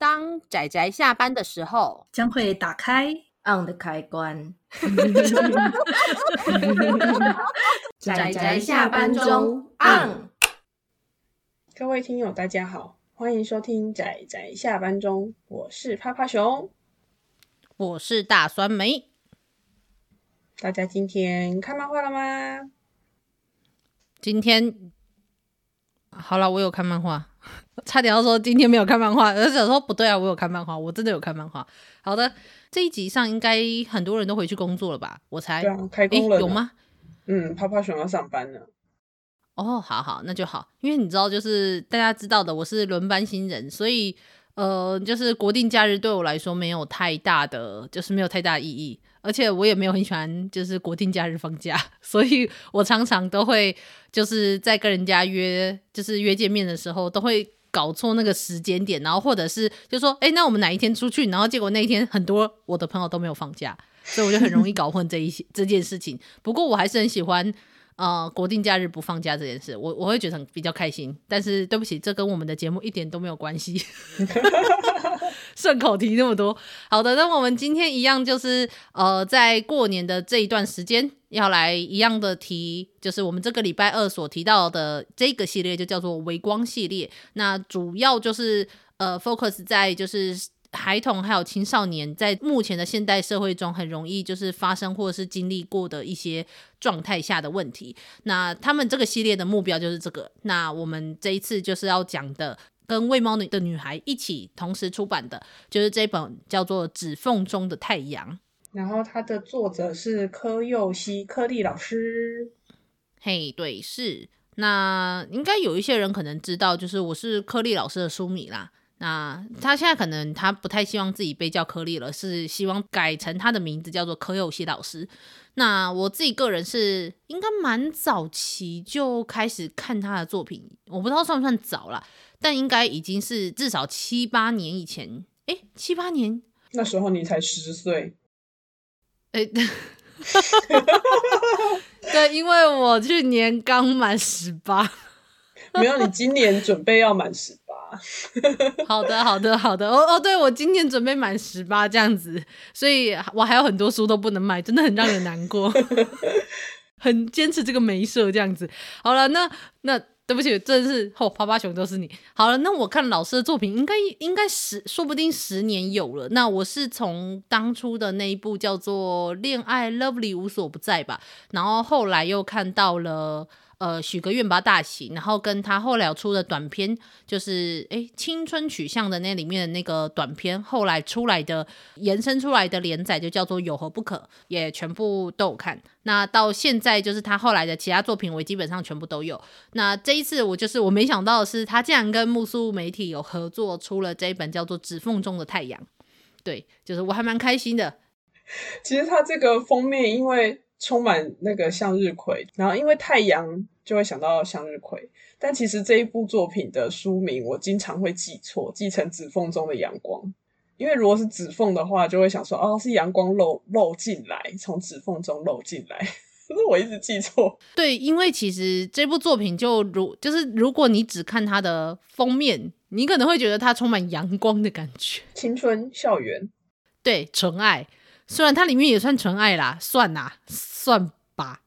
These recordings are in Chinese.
当仔仔下班的时候，将会打开 on 的开关。仔仔下班中 on。各位听友，大家好，欢迎收听仔仔下班中，我是趴趴熊，我是大酸梅。大家今天看漫画了吗？今天好了，我有看漫画。差点要说今天没有看漫画，而且说不对啊，我有看漫画，我真的有看漫画。好的，这一集上应该很多人都回去工作了吧？我才，对啊，开工了，有吗？嗯，泡泡熊要上班了。哦，好好，那就好，因为你知道，就是大家知道的，我是轮班新人，所以呃，就是国定假日对我来说没有太大的，就是没有太大意义。而且我也没有很喜欢，就是国定假日放假，所以我常常都会就是在跟人家约，就是约见面的时候，都会搞错那个时间点，然后或者是就说，哎，那我们哪一天出去？然后结果那一天很多我的朋友都没有放假，所以我就很容易搞混这一些 这件事情。不过我还是很喜欢。呃，国定假日不放假这件事，我我会觉得很比较开心。但是对不起，这跟我们的节目一点都没有关系。顺口提那么多，好的，那我们今天一样就是呃，在过年的这一段时间要来一样的提，就是我们这个礼拜二所提到的这个系列就叫做微光系列。那主要就是呃，focus 在就是。孩童还有青少年在目前的现代社会中，很容易就是发生或者是经历过的一些状态下的问题。那他们这个系列的目标就是这个。那我们这一次就是要讲的，跟喂猫的女孩一起同时出版的，就是这本叫做《指缝中的太阳》。然后它的作者是柯佑熙柯利老师。嘿，对，是。那应该有一些人可能知道，就是我是柯利老师的书迷啦。那他现在可能他不太希望自己被叫柯利了，是希望改成他的名字叫做柯佑熙老师。那我自己个人是应该蛮早期就开始看他的作品，我不知道算不算早啦，但应该已经是至少七八年以前。诶，七八年？那时候你才十岁。诶，对，因为我去年刚满十八。没有，你今年准备要满十。好的，好的，好的。哦哦，对，我今年准备满十八这样子，所以我还有很多书都不能买，真的很让人难过。很坚持这个没设这样子。好了，那那对不起，真的是哦，趴趴熊都是你。好了，那我看老师的作品应该应该十，说不定十年有了。那我是从当初的那一部叫做《恋爱 Lovely 无所不在》吧，然后后来又看到了。呃，许个愿吧，大喜，然后跟他后来出的短片，就是诶青春取向的那里面的那个短片，后来出来的延伸出来的连载就叫做有何不可，也全部都有看。那到现在就是他后来的其他作品，我基本上全部都有。那这一次我就是我没想到的是，他竟然跟木苏媒体有合作，出了这一本叫做《指缝中的太阳》。对，就是我还蛮开心的。其实他这个封面，因为。充满那个向日葵，然后因为太阳就会想到向日葵，但其实这一部作品的书名我经常会记错，记成指缝中的阳光，因为如果是指缝的话，就会想说哦，是阳光漏漏进来，从指缝中漏进来，可是我一直记错。对，因为其实这部作品就如就是如果你只看它的封面，你可能会觉得它充满阳光的感觉，青春校园，对，纯爱。虽然它里面也算纯爱啦，算啦，算吧，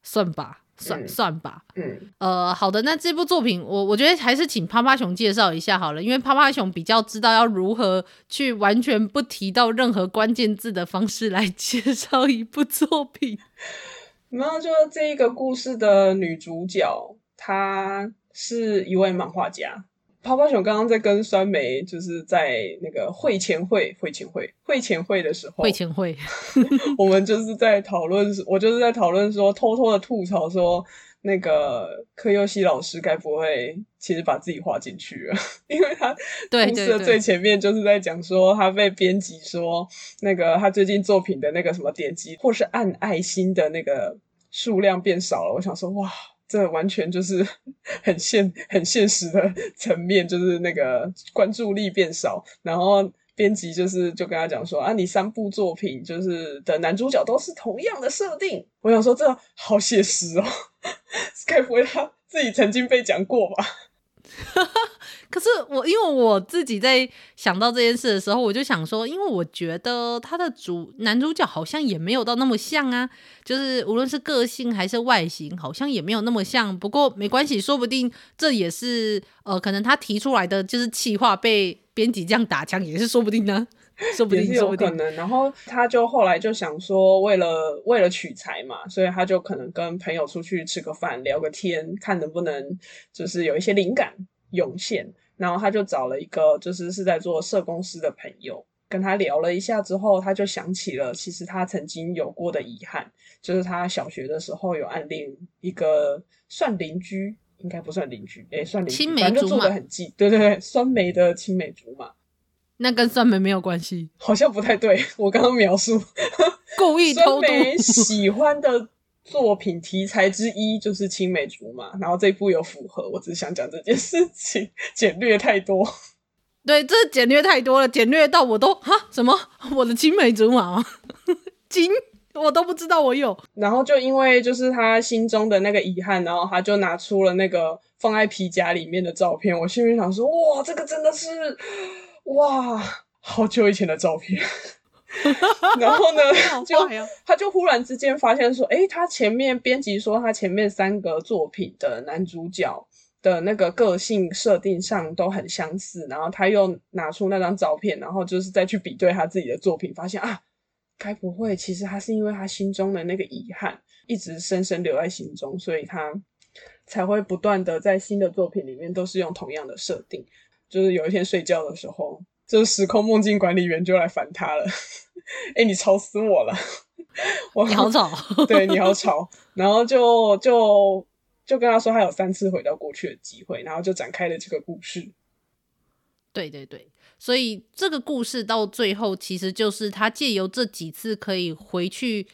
算吧，算算吧。嗯，呃，好的，那这部作品，我我觉得还是请趴趴熊介绍一下好了，因为趴趴熊比较知道要如何去完全不提到任何关键字的方式来介绍一部作品。然后就这一个故事的女主角，她是一位漫画家。趴趴熊刚刚在跟酸梅，就是在那个会前会、会前会、会前会的时候，会前会，我们就是在讨论，我就是在讨论说，偷偷的吐槽说，那个柯佑熙老师该不会其实把自己画进去了？因为他故事的最前面就是在讲说，他被编辑说，那个他最近作品的那个什么点击或是按爱心的那个数量变少了。我想说，哇。这完全就是 很现很现实的层面，就是那个关注力变少，然后编辑就是就跟他讲说啊，你三部作品就是的男主角都是同样的设定，我想说这好写实哦，该不会他自己曾经被讲过吧？可是我因为我自己在想到这件事的时候，我就想说，因为我觉得他的主男主角好像也没有到那么像啊，就是无论是个性还是外形，好像也没有那么像。不过没关系，说不定这也是呃，可能他提出来的就是气话被编辑这样打枪，也是说不定呢。说不定，是有可能。然后他就后来就想说，为了为了取材嘛，所以他就可能跟朋友出去吃个饭，聊个天，看能不能就是有一些灵感涌现。然后他就找了一个就是是在做社公司的朋友，跟他聊了一下之后，他就想起了其实他曾经有过的遗憾，就是他小学的时候有暗恋一个算邻居，应该不算邻居，诶，算邻居，反正就住得很近，对对对，酸梅的青梅竹马。那跟酸梅没有关系，好像不太对。我刚刚描述故意 偷渡。酸梅喜欢的作品题材之一就是青梅竹马，然后这一部有符合。我只想讲这件事情，简略太多。对，这简略太多了，简略到我都哈什么我的青梅竹马 金我都不知道我有。然后就因为就是他心中的那个遗憾，然后他就拿出了那个放在皮夹里面的照片。我心里想说，哇，这个真的是。哇，好久以前的照片，然后呢，就他就忽然之间发现说，诶，他前面编辑说他前面三个作品的男主角的那个个性设定上都很相似，然后他又拿出那张照片，然后就是再去比对他自己的作品，发现啊，该不会其实他是因为他心中的那个遗憾一直深深留在心中，所以他才会不断的在新的作品里面都是用同样的设定。就是有一天睡觉的时候，就是时空梦境管理员就来烦他了。哎、欸，你吵死我了！我你好吵，对，你好吵。然后就就就跟他说，他有三次回到过去的机会，然后就展开了这个故事。对对对，所以这个故事到最后，其实就是他借由这几次可以回去。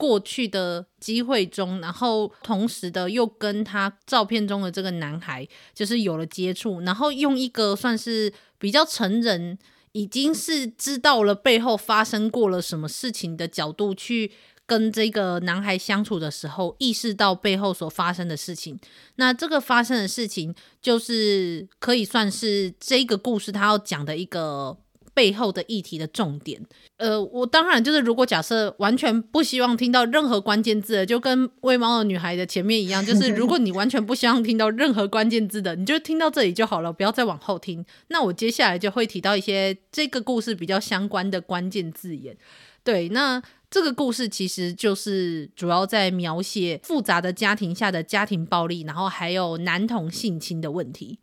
过去的机会中，然后同时的又跟他照片中的这个男孩就是有了接触，然后用一个算是比较成人，已经是知道了背后发生过了什么事情的角度去跟这个男孩相处的时候，意识到背后所发生的事情。那这个发生的事情，就是可以算是这个故事他要讲的一个。背后的议题的重点，呃，我当然就是，如果假设完全不希望听到任何关键字的，就跟喂猫的女孩的前面一样，就是 如果你完全不希望听到任何关键字的，你就听到这里就好了，不要再往后听。那我接下来就会提到一些这个故事比较相关的关键字眼。对，那这个故事其实就是主要在描写复杂的家庭下的家庭暴力，然后还有男童性侵的问题。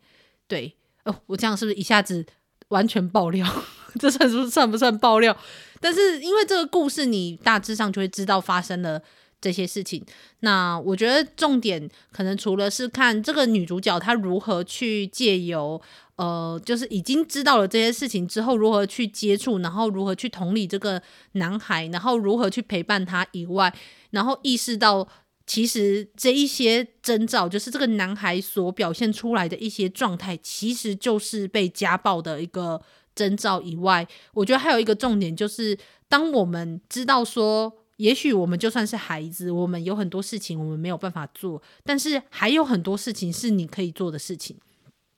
对，哦，我这样是不是一下子完全爆料？这算是算不算爆料？但是因为这个故事，你大致上就会知道发生了这些事情。那我觉得重点可能除了是看这个女主角她如何去借由呃，就是已经知道了这些事情之后，如何去接触，然后如何去同理这个男孩，然后如何去陪伴他以外，然后意识到其实这一些征兆，就是这个男孩所表现出来的一些状态，其实就是被家暴的一个。征兆以外，我觉得还有一个重点，就是当我们知道说，也许我们就算是孩子，我们有很多事情我们没有办法做，但是还有很多事情是你可以做的事情。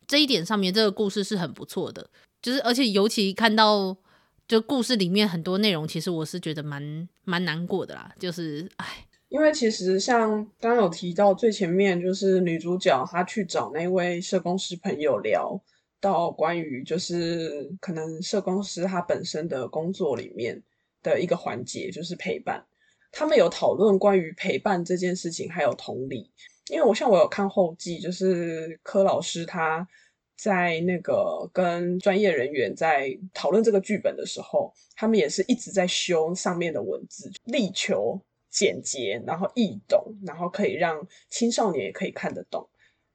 这一点上面，这个故事是很不错的。就是而且尤其看到，就故事里面很多内容，其实我是觉得蛮蛮难过的啦。就是哎，因为其实像刚刚有提到最前面，就是女主角她去找那位社工师朋友聊。到关于就是可能社工师他本身的工作里面的一个环节，就是陪伴。他们有讨论关于陪伴这件事情，还有同理。因为我像我有看后记，就是柯老师他在那个跟专业人员在讨论这个剧本的时候，他们也是一直在修上面的文字，力求简洁，然后易懂，然后可以让青少年也可以看得懂。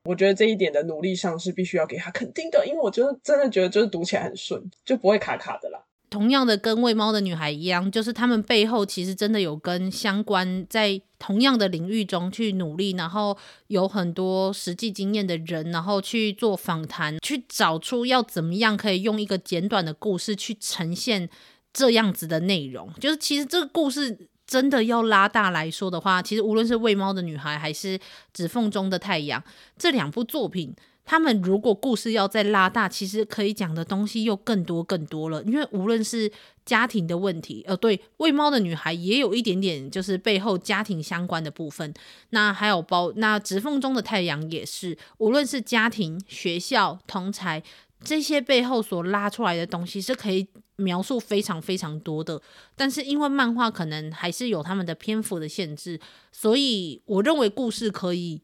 我觉得这一点的努力上是必须要给他肯定的，因为我觉得真的觉得就是读起来很顺，就不会卡卡的啦。同样的，跟喂猫的女孩一样，就是他们背后其实真的有跟相关在同样的领域中去努力，然后有很多实际经验的人，然后去做访谈，去找出要怎么样可以用一个简短的故事去呈现这样子的内容。就是其实这个故事。真的要拉大来说的话，其实无论是《喂猫的女孩》还是《指缝中的太阳》这两部作品，他们如果故事要再拉大，其实可以讲的东西又更多更多了。因为无论是家庭的问题，呃，对，喂猫的女孩也有一点点就是背后家庭相关的部分。那还有包，那指缝中的太阳也是，无论是家庭、学校、同才这些背后所拉出来的东西，是可以描述非常非常多的。但是因为漫画可能还是有他们的篇幅的限制，所以我认为故事可以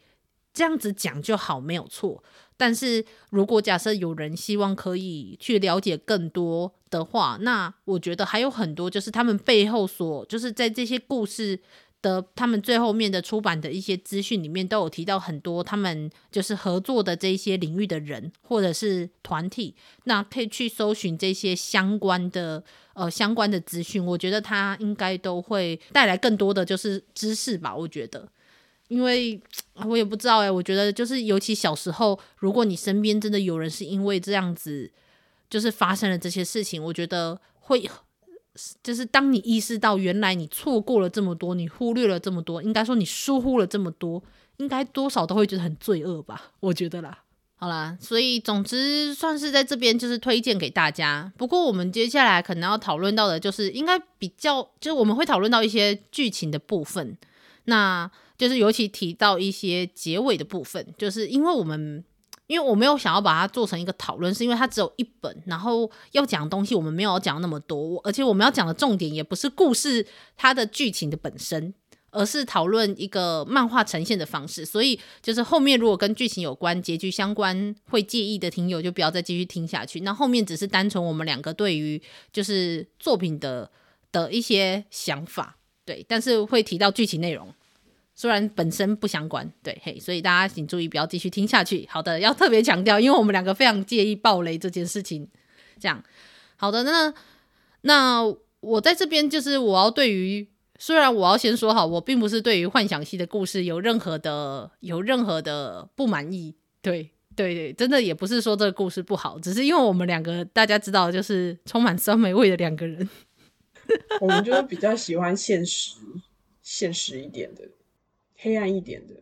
这样子讲就好，没有错。但是如果假设有人希望可以去了解更多的话，那我觉得还有很多，就是他们背后所就是在这些故事的他们最后面的出版的一些资讯里面，都有提到很多他们就是合作的这些领域的人或者是团体，那可以去搜寻这些相关的呃相关的资讯，我觉得他应该都会带来更多的就是知识吧，我觉得。因为我也不知道哎，我觉得就是尤其小时候，如果你身边真的有人是因为这样子，就是发生了这些事情，我觉得会，就是当你意识到原来你错过了这么多，你忽略了这么多，应该说你疏忽了这么多，应该多少都会觉得很罪恶吧？我觉得啦。好啦，所以总之算是在这边就是推荐给大家。不过我们接下来可能要讨论到的就是，应该比较就是我们会讨论到一些剧情的部分。那就是尤其提到一些结尾的部分，就是因为我们，因为我没有想要把它做成一个讨论，是因为它只有一本，然后要讲的东西我们没有讲那么多，而且我们要讲的重点也不是故事它的剧情的本身，而是讨论一个漫画呈现的方式。所以就是后面如果跟剧情有关、结局相关会介意的听友，就不要再继续听下去。那后面只是单纯我们两个对于就是作品的的一些想法，对，但是会提到剧情内容。虽然本身不相关，对嘿，所以大家请注意，不要继续听下去。好的，要特别强调，因为我们两个非常介意爆雷这件事情。这样，好的，那那我在这边就是我要对于，虽然我要先说好，我并不是对于幻想系的故事有任何的有任何的不满意。对对对，真的也不是说这个故事不好，只是因为我们两个大家知道，就是充满酸梅味的两个人，我们就是比较喜欢现实、现实一点的。黑暗一点的，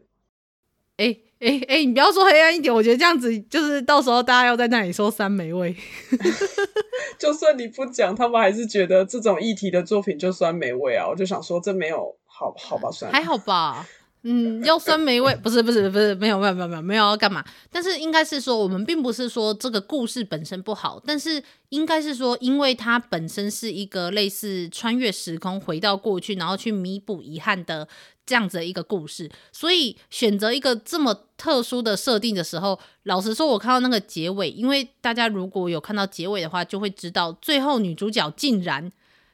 哎哎哎，你不要说黑暗一点，我觉得这样子就是到时候大家要在那里说酸梅味。就算你不讲，他们还是觉得这种议题的作品就酸梅味啊。我就想说，这没有好好吧，算了，还好吧。嗯，要酸梅味 不是不是不是没有没有没有没有没有要干嘛？但是应该是说，我们并不是说这个故事本身不好，但是应该是说，因为它本身是一个类似穿越时空回到过去，然后去弥补遗憾的这样子的一个故事，所以选择一个这么特殊的设定的时候，老实说，我看到那个结尾，因为大家如果有看到结尾的话，就会知道最后女主角竟然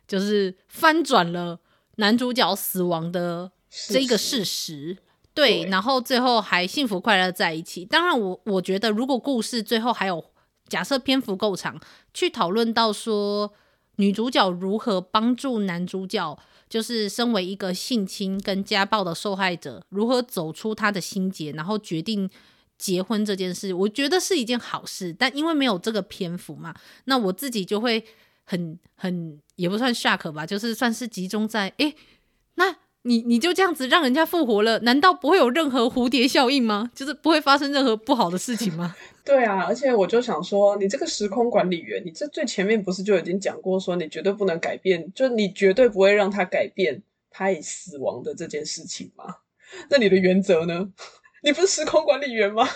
就是翻转了男主角死亡的。这一个事实，对，对，然后最后还幸福快乐在一起。当然我，我我觉得如果故事最后还有假设篇幅够长，去讨论到说女主角如何帮助男主角，就是身为一个性侵跟家暴的受害者，如何走出他的心结，然后决定结婚这件事，我觉得是一件好事。但因为没有这个篇幅嘛，那我自己就会很很也不算 shock 吧，就是算是集中在诶那。你你就这样子让人家复活了，难道不会有任何蝴蝶效应吗？就是不会发生任何不好的事情吗？对啊，而且我就想说，你这个时空管理员，你这最前面不是就已经讲过，说你绝对不能改变，就你绝对不会让他改变他已死亡的这件事情吗？那你的原则呢？你不是时空管理员吗？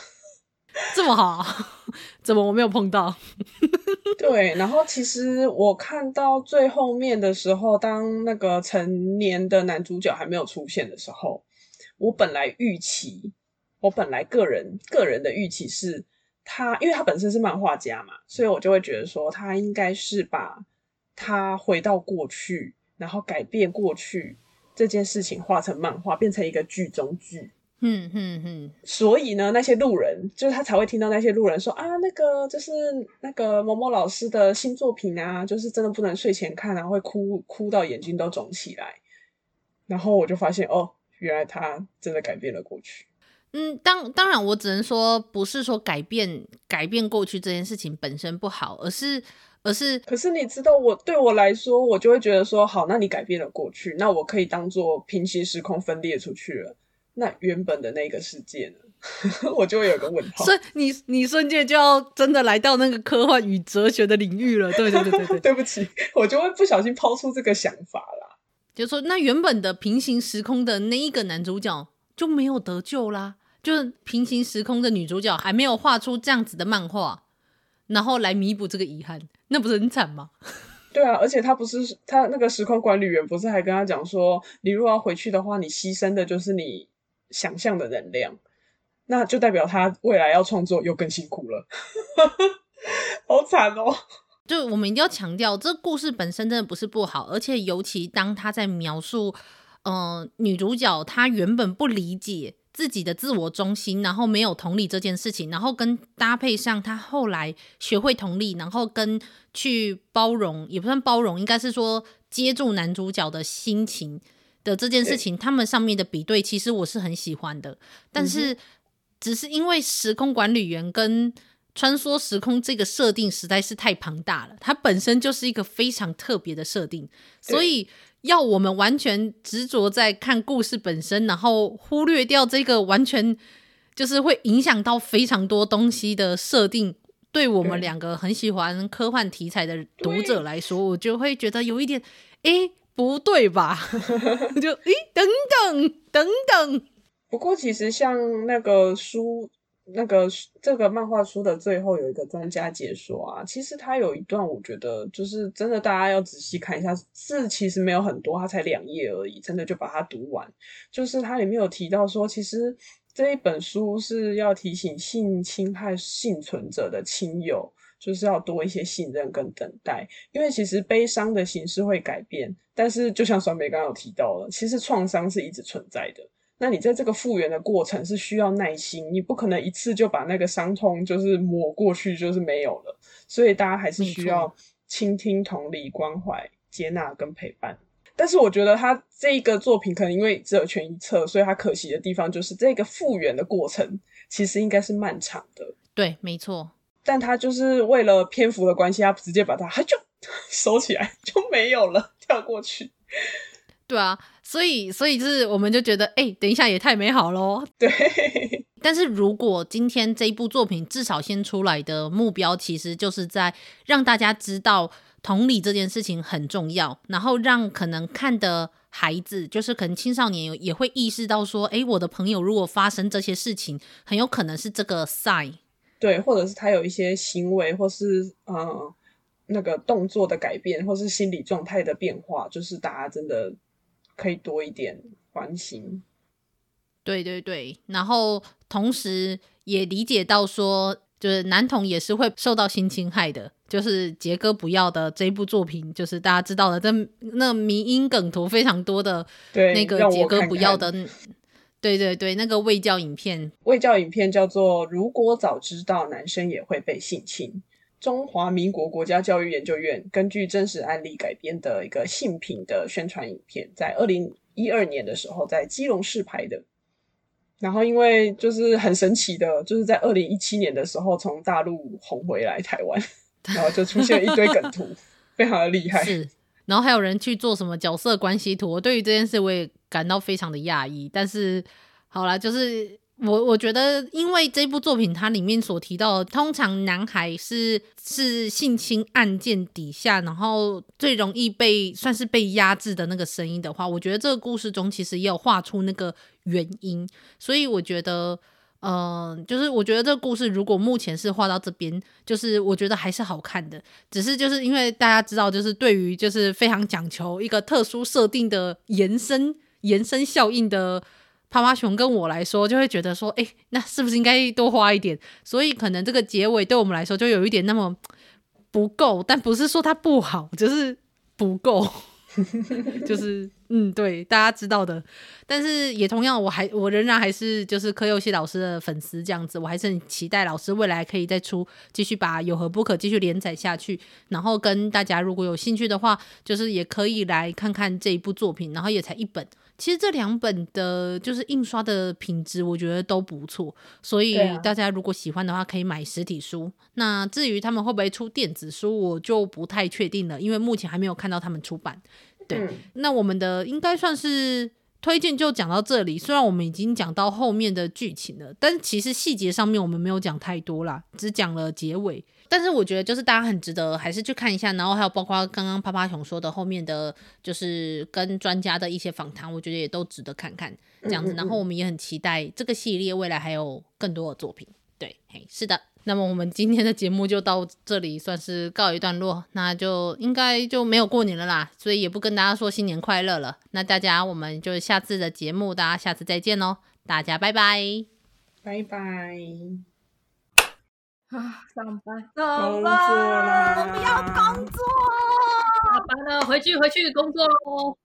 这么好，怎么我没有碰到？对，然后其实我看到最后面的时候，当那个成年的男主角还没有出现的时候，我本来预期，我本来个人个人的预期是他，因为他本身是漫画家嘛，所以我就会觉得说他应该是把他回到过去，然后改变过去这件事情画成漫画，变成一个剧中剧。嗯嗯嗯，所以呢，那些路人就是他才会听到那些路人说啊，那个就是那个某某老师的新作品啊，就是真的不能睡前看啊，会哭哭到眼睛都肿起来。然后我就发现哦，原来他真的改变了过去。嗯，当当然，我只能说不是说改变改变过去这件事情本身不好，而是而是，可是你知道我，我对我来说，我就会觉得说，好，那你改变了过去，那我可以当做平行时空分裂出去了。那原本的那个世界呢？我就会有个问号。所以你你瞬间就要真的来到那个科幻与哲学的领域了。对对对对对，对不起，我就会不小心抛出这个想法啦。就是说，那原本的平行时空的那一个男主角就没有得救啦。就是平行时空的女主角还没有画出这样子的漫画，然后来弥补这个遗憾，那不是很惨吗？对啊，而且他不是他那个时空管理员不是还跟他讲说，你如果要回去的话，你牺牲的就是你想象的能量，那就代表他未来要创作又更辛苦了，好惨哦！就我们一定要强调，这故事本身真的不是不好，而且尤其当他在描述，嗯、女主角她原本不理解。自己的自我中心，然后没有同理这件事情，然后跟搭配上她后来学会同理，然后跟去包容，也不算包容，应该是说接住男主角的心情的这件事情，他们上面的比对，其实我是很喜欢的。但是，只是因为时空管理员跟穿梭时空这个设定实在是太庞大了，它本身就是一个非常特别的设定，所以。要我们完全执着在看故事本身，然后忽略掉这个完全就是会影响到非常多东西的设定，对我们两个很喜欢科幻题材的读者来说，我就会觉得有一点，诶，不对吧？就诶，等等等等。不过其实像那个书。那个这个漫画书的最后有一个专家解说啊，其实他有一段我觉得就是真的，大家要仔细看一下，字其实没有很多，它才两页而已，真的就把它读完。就是它里面有提到说，其实这一本书是要提醒性侵害幸存者的亲友，就是要多一些信任跟等待，因为其实悲伤的形式会改变，但是就像酸梅刚刚有提到了，其实创伤是一直存在的。那你在这个复原的过程是需要耐心，你不可能一次就把那个伤痛就是抹过去，就是没有了。所以大家还是需要倾听、同理、关怀、接纳跟陪伴。但是我觉得他这一个作品可能因为只有全一册，所以他可惜的地方就是这个复原的过程其实应该是漫长的。对，没错。但他就是为了篇幅的关系，他直接把它就 收起来就没有了，跳过去。对啊，所以所以就是，我们就觉得，哎、欸，等一下也太美好喽。对。但是如果今天这一部作品至少先出来的目标，其实就是在让大家知道同理这件事情很重要，然后让可能看的孩子，就是可能青少年也会意识到说，哎、欸，我的朋友如果发生这些事情，很有可能是这个 sign。对，或者是他有一些行为，或是呃那个动作的改变，或是心理状态的变化，就是大家真的。可以多一点关心，对对对，然后同时也理解到说，就是男童也是会受到性侵害的，就是杰哥不要的这一部作品，就是大家知道的，这那迷因梗图非常多的，那个杰哥不要的，对对对，那个卫教影片，卫教影片叫做《如果早知道男生也会被性侵》。中华民国国家教育研究院根据真实案例改编的一个性品的宣传影片，在二零一二年的时候在基隆市拍的。然后因为就是很神奇的，就是在二零一七年的时候从大陆红回来台湾，然后就出现一堆梗图，非常的厉害。是，然后还有人去做什么角色关系图，我对于这件事我也感到非常的讶异。但是好啦，就是。我我觉得，因为这部作品它里面所提到的，通常男孩是是性侵案件底下，然后最容易被算是被压制的那个声音的话，我觉得这个故事中其实也有画出那个原因，所以我觉得，嗯、就是我觉得这个故事如果目前是画到这边，就是我觉得还是好看的，只是就是因为大家知道，就是对于就是非常讲求一个特殊设定的延伸延伸效应的。趴趴熊跟我来说，就会觉得说，哎、那是不是应该多花一点？所以可能这个结尾对我们来说就有一点那么不够，但不是说它不好，就是不够，就是嗯，对，大家知道的。但是也同样，我还我仍然还是就是柯佑熙老师的粉丝这样子，我还是很期待老师未来可以再出，继续把有何不可继续连载下去。然后跟大家如果有兴趣的话，就是也可以来看看这一部作品，然后也才一本。其实这两本的，就是印刷的品质，我觉得都不错，所以大家如果喜欢的话，可以买实体书。那至于他们会不会出电子书，我就不太确定了，因为目前还没有看到他们出版。对，嗯、那我们的应该算是推荐就讲到这里。虽然我们已经讲到后面的剧情了，但其实细节上面我们没有讲太多啦，只讲了结尾。但是我觉得就是大家很值得还是去看一下，然后还有包括刚刚趴趴熊说的后面的，就是跟专家的一些访谈，我觉得也都值得看看这样子。然后我们也很期待这个系列未来还有更多的作品。对，嘿，是的。那么我们今天的节目就到这里，算是告一段落。那就应该就没有过年了啦，所以也不跟大家说新年快乐了。那大家，我们就下次的节目，大家下次再见喽，大家拜拜，拜拜。啊，上班，上班，我不要工作，下班了，回去回去工作喽。